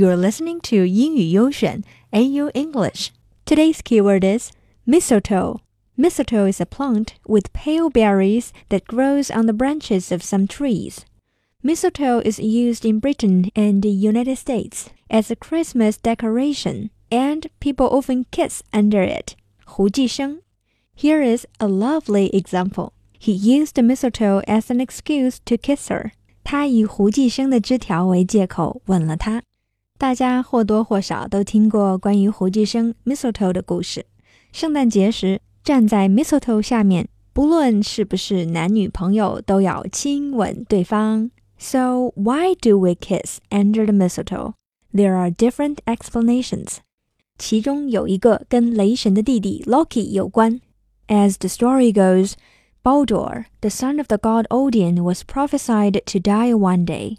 You're listening to 英语优选 AU English. Today's keyword is mistletoe. Mistletoe is a plant with pale berries that grows on the branches of some trees. Mistletoe is used in Britain and the United States as a Christmas decoration, and people often kiss under it. 槲寄生. Here is a lovely example. He used the mistletoe as an excuse to kiss her. 他以胡继生的枝条为借口吻了她。大家或多或少都听过关于胡寄生 mistletoe 的故事。圣诞节时，站在 mistletoe 下面，不论是不是男女朋友，都要亲吻对方。So why do we kiss under the mistletoe? There are different explanations. 其中有一个跟雷神的弟弟 Loki 有关。As the story goes, Baldur, the son of the god Odin, was prophesied to die one day.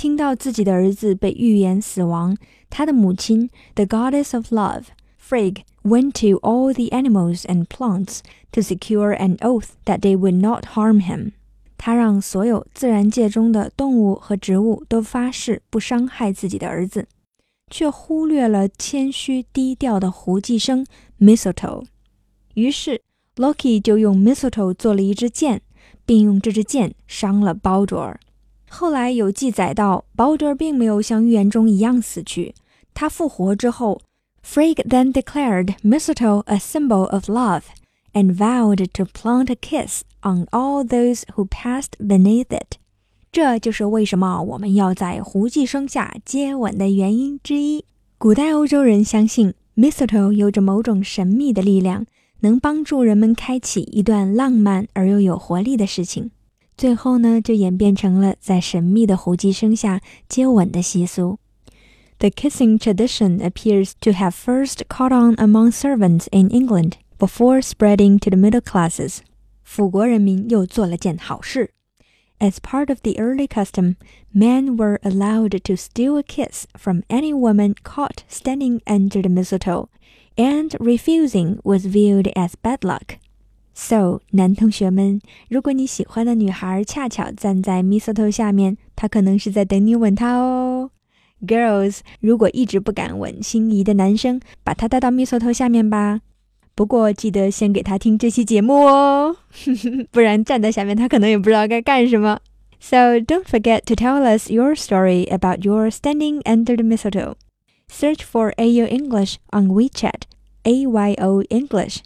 听到自己的儿子被预言死亡，他的母亲，the goddess of love, Frigg, went to all the animals and plants to secure an oath that they would not harm him. 她让所有自然界中的动物和植物都发誓不伤害自己的儿子，却忽略了谦虚低调的胡寄生 Mistletoe。于是 Loki 就用 Mistletoe 做了一支箭，并用这支箭伤了 Baldur。后来有记载到，Balder 并没有像预言中一样死去。他复活之后，Frigg then declared mistletoe a symbol of love and vowed to plant a kiss on all those who passed beneath it。这就是为什么我们要在胡寄生下接吻的原因之一。古代欧洲人相信 mistletoe 有着某种神秘的力量，能帮助人们开启一段浪漫而又有活力的事情。最后呢，就演变成了在神秘的胡姬生下接吻的习俗。The kissing tradition appears to have first caught on among servants in England before spreading to the middle classes. 辅国人民又做了件好事。As part of the early custom, men were allowed to steal a kiss from any woman caught standing under the mistletoe, and refusing was viewed as bad luck. So，男同学们，如果你喜欢的女孩恰巧站在 mistletoe 下面，她可能是在等你吻她哦。Girls，如果一直不敢吻心仪的男生，把他带到 mistletoe 下面吧。不过记得先给他听这期节目哦，不然站在下面他可能也不知道该干什么。So don't forget to tell us your story about your standing under the mistletoe. Search for AU English on WeChat, AYO English.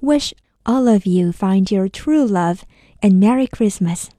Wish all of you find your true love and Merry Christmas.